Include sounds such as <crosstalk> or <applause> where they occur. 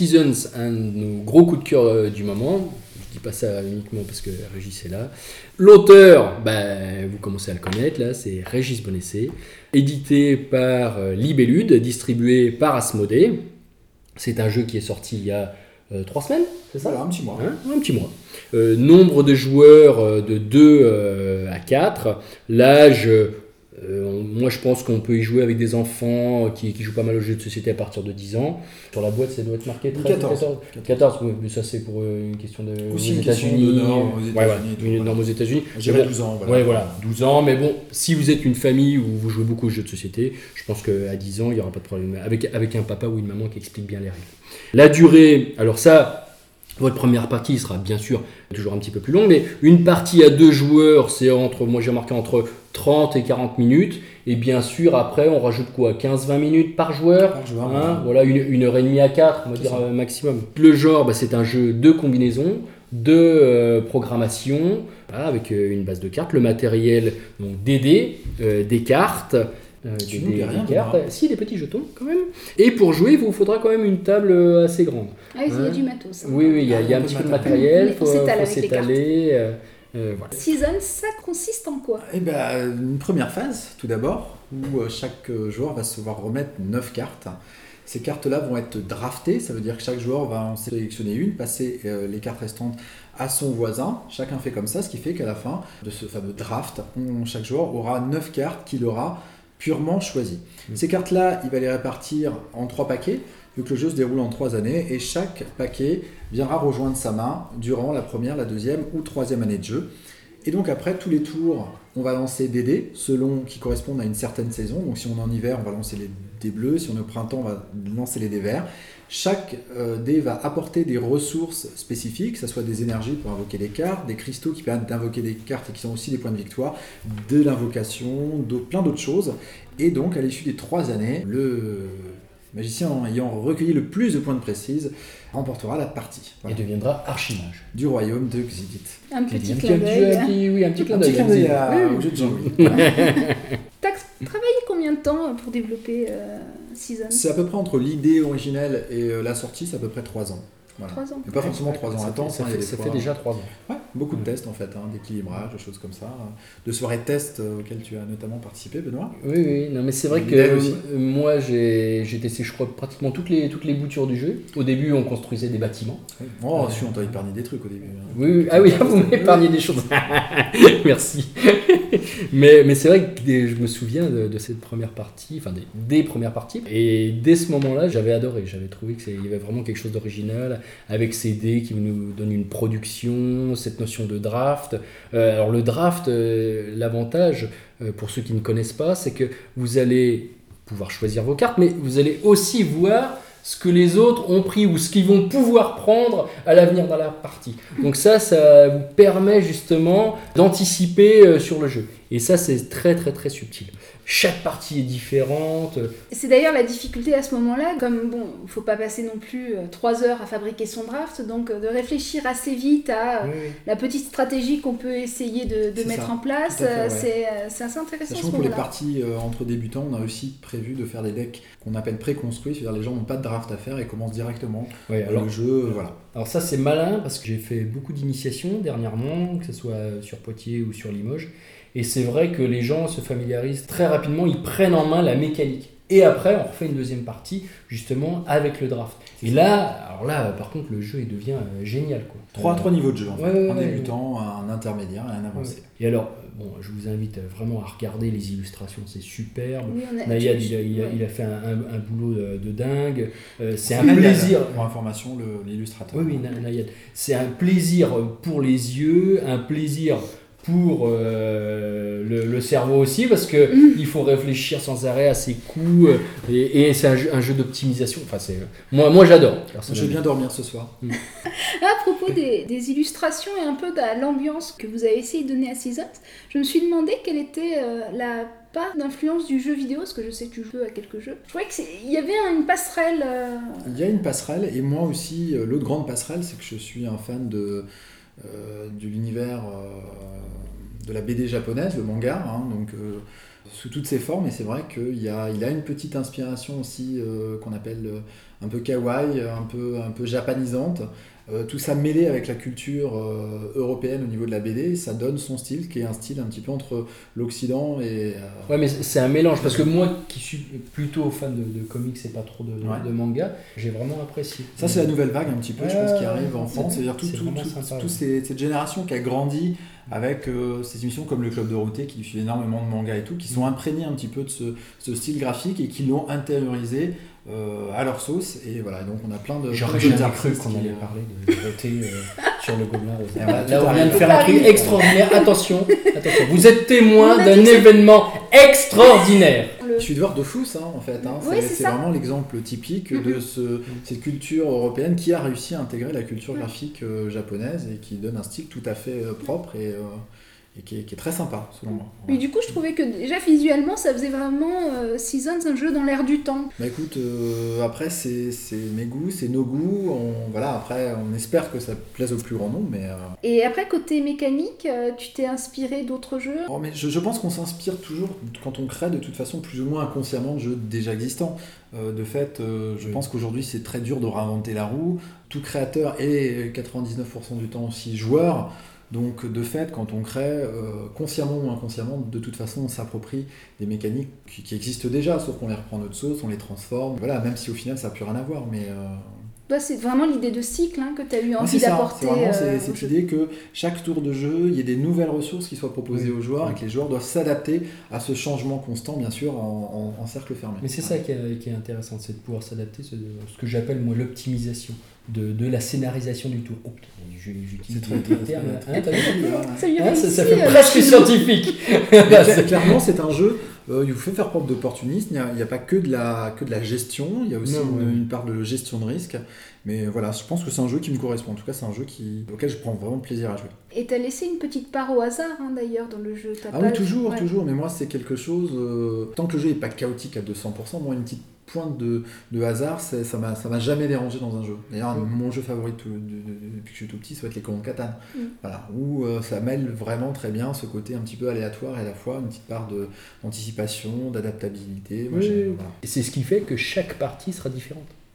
Seasons, un de nos gros coups de cœur euh, du moment. Je dis pas ça uniquement parce que Régis est là. L'auteur, ben, vous commencez à le connaître là, c'est Régis Bonessé. Édité par euh, Libellude, distribué par Asmodée. C'est un jeu qui est sorti il y a euh, trois semaines, c'est ça Voilà, un petit mois. Hein, un petit mois. Euh, nombre de joueurs euh, de 2 à 4. L'âge, euh, moi je pense qu'on peut y jouer avec des enfants euh, qui, qui jouent pas mal aux jeux de société à partir de 10 ans. Sur la boîte, ça doit être marqué 13 ou 14. 14. 14, oui, mais ça c'est pour euh, une question de Aussi aux États-Unis. normes aux Ouais, États-Unis norme Mais bon, 12 ans. Voilà. Ouais, voilà, 12 ans, mais bon, si vous êtes une famille où vous jouez beaucoup aux jeux de société, je pense qu'à 10 ans, il n'y aura pas de problème. Avec, avec un papa ou une maman qui explique bien les règles. La durée, alors ça, votre première partie sera bien sûr toujours un petit peu plus longue, mais une partie à deux joueurs, c'est entre, moi j'ai marqué entre 30 et 40 minutes, et bien sûr, après, on rajoute quoi 15-20 minutes par joueur Par joueur, Hein, ouais. voilà, une, une heure et demie à quatre, on va dire ça. euh, maximum. Le genre, bah, c'est un jeu de combinaison, de euh, programmation, voilà, avec euh, une base de cartes, le matériel, donc des dés, euh, des cartes. euh, Tu des, des- rien, des cartes, si des petits jetons quand même. Et pour jouer, il vous faudra quand même une table assez grande. Ah, il y a Hein du matos. hein. Oui, oui, il y a, il y a un petit peu de matériel. Mais faut, s'étaler. Voilà. Season, ça consiste en quoi? Eh ben, une première phase, tout d'abord, où euh, chaque euh, joueur va se voir remettre 9 cartes. Ces cartes-là vont être draftées, ça veut dire que chaque joueur va en sélectionner une, passer euh, les cartes restantes à son voisin. Chacun fait comme ça, ce qui fait qu'à la fin de ce fameux draft, on- chaque joueur aura 9 cartes qu'il aura purement choisies. Mm. Ces cartes-là, il va les répartir en 3 paquets, vu que le jeu se déroule en 3 années, et chaque paquet viendra rejoindre sa main durant la première, la deuxième ou troisième année de jeu. Et donc après, tous les tours, on va lancer des dés selon qui correspondent à une certaine saison. Donc si on est en hiver, on va lancer les dés bleus. Si on est au printemps, on va lancer les dés verts. Chaque euh, dé va apporter des ressources spécifiques, que ce soit des énergies pour invoquer des cartes, des cristaux qui permettent d'invoquer des cartes et qui sont aussi des points de victoire, de l'invocation, d'autres- plein d'autres choses. Et donc à l'issue des trois années, le magicien ayant recueilli le plus de points de précise remportera la partie Et Voilà. deviendra archimage. du royaume de Xidit. Un petit Un clin un d'œil. un petit- oui, un petit clin Un petit d'œil. clin d'œil allez-y. à- Oui. au jeu de Jean-Louis. <laughs> T'as travaillé combien de temps pour développer euh, Season? C'est à peu près entre l'idée originelle et euh, la sortie, c'est à peu près 3 ans. Voilà. Trois ans. Mais pas forcément 3 ans Ça à temps, fait- ça hein, fait, ça fois- fait déjà 3 ans. Ouais, beaucoup de Ouais. tests en fait, hein, d'équilibrage, de choses comme ça, hein. de soirées tests euh, auxquelles tu as notamment participé, Benoît. Oui, oui, non, mais c'est vrai que euh, moi j'ai j'ai testé, je crois, pratiquement toutes les, toutes les boutures du jeu. Au début, on construisait des bâtiments. Oh, Ouais. si on t'a épargné des trucs au début. hein. Oui, oui. ah oui, <laughs> vous m'épargnez des choses. <laughs> Merci. <laughs> mais mais c'est vrai que des- je me souviens de, de cette première partie, enfin des, des premières parties. Et dès ce moment-là, j'avais adoré. J'avais trouvé qu'il y avait vraiment quelque chose d'original avec ces dés qui nous donnent une production, cette notion de draft. Euh, alors le draft, euh, l'avantage, euh, pour ceux qui ne connaissent pas, c'est que vous allez pouvoir choisir vos cartes, mais vous allez aussi voir ce que les autres ont pris ou ce qu'ils vont pouvoir prendre à l'avenir dans la partie. Donc ça, ça vous permet justement d'anticiper sur le jeu. Et ça, c'est très très très subtil. Chaque partie est différente. C'est d'ailleurs la difficulté à ce moment-là, comme bon, il faut pas passer non plus euh, trois heures à fabriquer son draft, donc euh, de réfléchir assez vite à euh, la petite stratégie qu'on peut essayer de, mettre ça, en place, ouais. c'est assez intéressant ce Sachant que pour les parties euh, entre débutants, on a aussi prévu de faire des decks qu'on appelle préconstruits, c'est-à-dire les gens n'ont pas de draft à faire et commencent directement Ouais, alors, le jeu. Voilà. alors ça, c'est malin parce que j'ai fait beaucoup d'initiations dernièrement, que ce soit sur Poitiers ou sur Limoges. Et c'est vrai que les gens se familiarisent très rapidement, ils prennent en main la mécanique. Et après, on refait une deuxième partie, justement, avec le draft. Et là, alors là, par contre, le jeu, il devient euh, génial. Quoi. Trois, Euh, trois niveaux de jeu en fait. ouais, ouais, un ouais, débutant, un intermédiaire et un avancé. Et alors, euh, bon, je vous invite vraiment à regarder les illustrations, c'est superbe. Oui, a- Nayad, il a, il a- Ouais. il a fait un, un- un boulot de, de dingue. Euh, c'est un Nayad, plaisir. Pour information, l'illustrateur. Oui, oui, Na- Nayad. C'est un plaisir pour les yeux, un plaisir pour euh, le, le cerveau aussi, parce que Mm. il faut réfléchir sans arrêt à ses coups. euh, Et, et c'est un jeu, d'optimisation. Enfin, c'est moi, moi j'adore. Je vais bien dormir ce soir. <laughs> À propos des, des illustrations et un peu de l'ambiance que vous avez essayé de donner à Seasons, je me suis demandé quelle était euh, la part d'influence du jeu vidéo, parce que je sais que tu joues à quelques jeux. Je trouvais qu'il y avait une passerelle. euh, Il y a une passerelle, et moi aussi, l'autre grande passerelle, c'est que je suis un fan de, de l'univers euh, de la BD japonaise, le manga. hein, donc, euh, sous toutes ses formes. Et c'est vrai qu'il a, il a une petite inspiration aussi euh, qu'on appelle euh, un peu kawaii, un peu, un peu japanisante. Euh, tout ça mêlé avec la culture euh, européenne au niveau de la BD, ça donne son style, qui est un style un petit peu entre l'Occident et. euh, Ouais, mais c'est un mélange parce que moi qui suis plutôt fan de, de comics et pas trop de, de- Ouais. de manga, j'ai vraiment apprécié. Ça, c'est la nouvelle vague un petit peu, je pense, qui arrive en France. C'est-à-dire tout, tout, tout- toute cette génération qui a grandi avec ces émissions comme le Club Dorothée, qui diffuse énormément de mangas et tout, qui sont imprégnés un petit peu de ce, ce style graphique et qui l'ont intériorisé euh, à leur sauce. Et voilà, donc on a plein de. J'aurais de jamais cru qu'on allait parler de Dorothée euh, <laughs> sur le Gobelin Rose. Voilà, Là, on vient de faire un truc extraordinaire. <laughs> Attention, attention. Vous êtes témoin d'un événement extraordinaire. Je suis de voir Dofus, hein, en fait. Hein. Oui, c'est ça. vraiment l'exemple typique de ce, cette culture européenne qui a réussi à intégrer la culture graphique euh, japonaise et qui donne un style tout à fait euh, propre et, euh, et qui, est, qui est très sympa, selon moi. Mais du coup, je trouvais que déjà visuellement, ça faisait vraiment euh, Seasons un jeu dans l'air du temps. Bah écoute, euh, après c'est c'est mes goûts, c'est nos goûts. On, voilà, après on espère que ça plaise au plus grand nombre, mais, euh, Et après, côté mécanique, euh, tu t'es inspiré d'autres jeux? Oh, mais je, je pense qu'on s'inspire toujours quand on crée de toute façon plus ou moins inconsciemment de jeux déjà existants. Euh, de fait, euh, je Oui. pense qu'aujourd'hui c'est très dur de réinventer la roue. Tout créateur est 99% du temps aussi joueur. Donc de fait, quand on crée, euh, consciemment ou inconsciemment, de toute façon on s'approprie des mécaniques qui, qui existent déjà, sauf qu'on les reprend notre sauce, on les transforme. Voilà, même si au final ça n'a plus rien à voir, mais... euh, Toi, c'est vraiment l'idée de cycle hein, que tu as eu envie d'apporter. c'est vraiment euh, cette idée que chaque tour de jeu, il y ait des nouvelles ressources qui soient proposées Oui. aux joueurs Oui. et que les joueurs doivent s'adapter à ce changement constant, bien sûr, en, en- en cercle fermé. Mais c'est ça qui est, qui est intéressant, c'est de pouvoir s'adapter, c'est de- ce que j'appelle moi l'optimisation de, de la scénarisation du tour. Oh, j'utilise C'est très, très, termes, très, hein. Ça Hein, réussit, ça, ça fait presque scientifique. <laughs> Clairement, c'est un jeu, euh, il vous fait faire preuve d'opportunisme, il n'y a, pas que de, la, que de la gestion, il y a aussi Non, une, ouais. une part de gestion de risque. Mais voilà, je pense que c'est un jeu qui me correspond. En tout cas, c'est un jeu qui, auquel je prends vraiment plaisir à jouer. Et t'as laissé une petite part au hasard hein, d'ailleurs dans le jeu. T'as Ah pas- oui, toujours, ouais. toujours. Mais moi, c'est quelque chose. euh, tant que le jeu n'est pas chaotique à 200%, moi, une petite pointe de, de hasard, ça m'a ça m'a jamais dérangé dans un jeu. D'ailleurs, Mm. mon jeu favori de de- depuis que je suis tout petit, ça va être les Colons de Catane. Mm. Voilà, où euh, ça mêle vraiment très bien ce côté un petit peu aléatoire et à la fois une petite part d'anticipation, d'adaptabilité. Moi, Oui. voilà. Et c'est ce qui fait que chaque partie sera différente.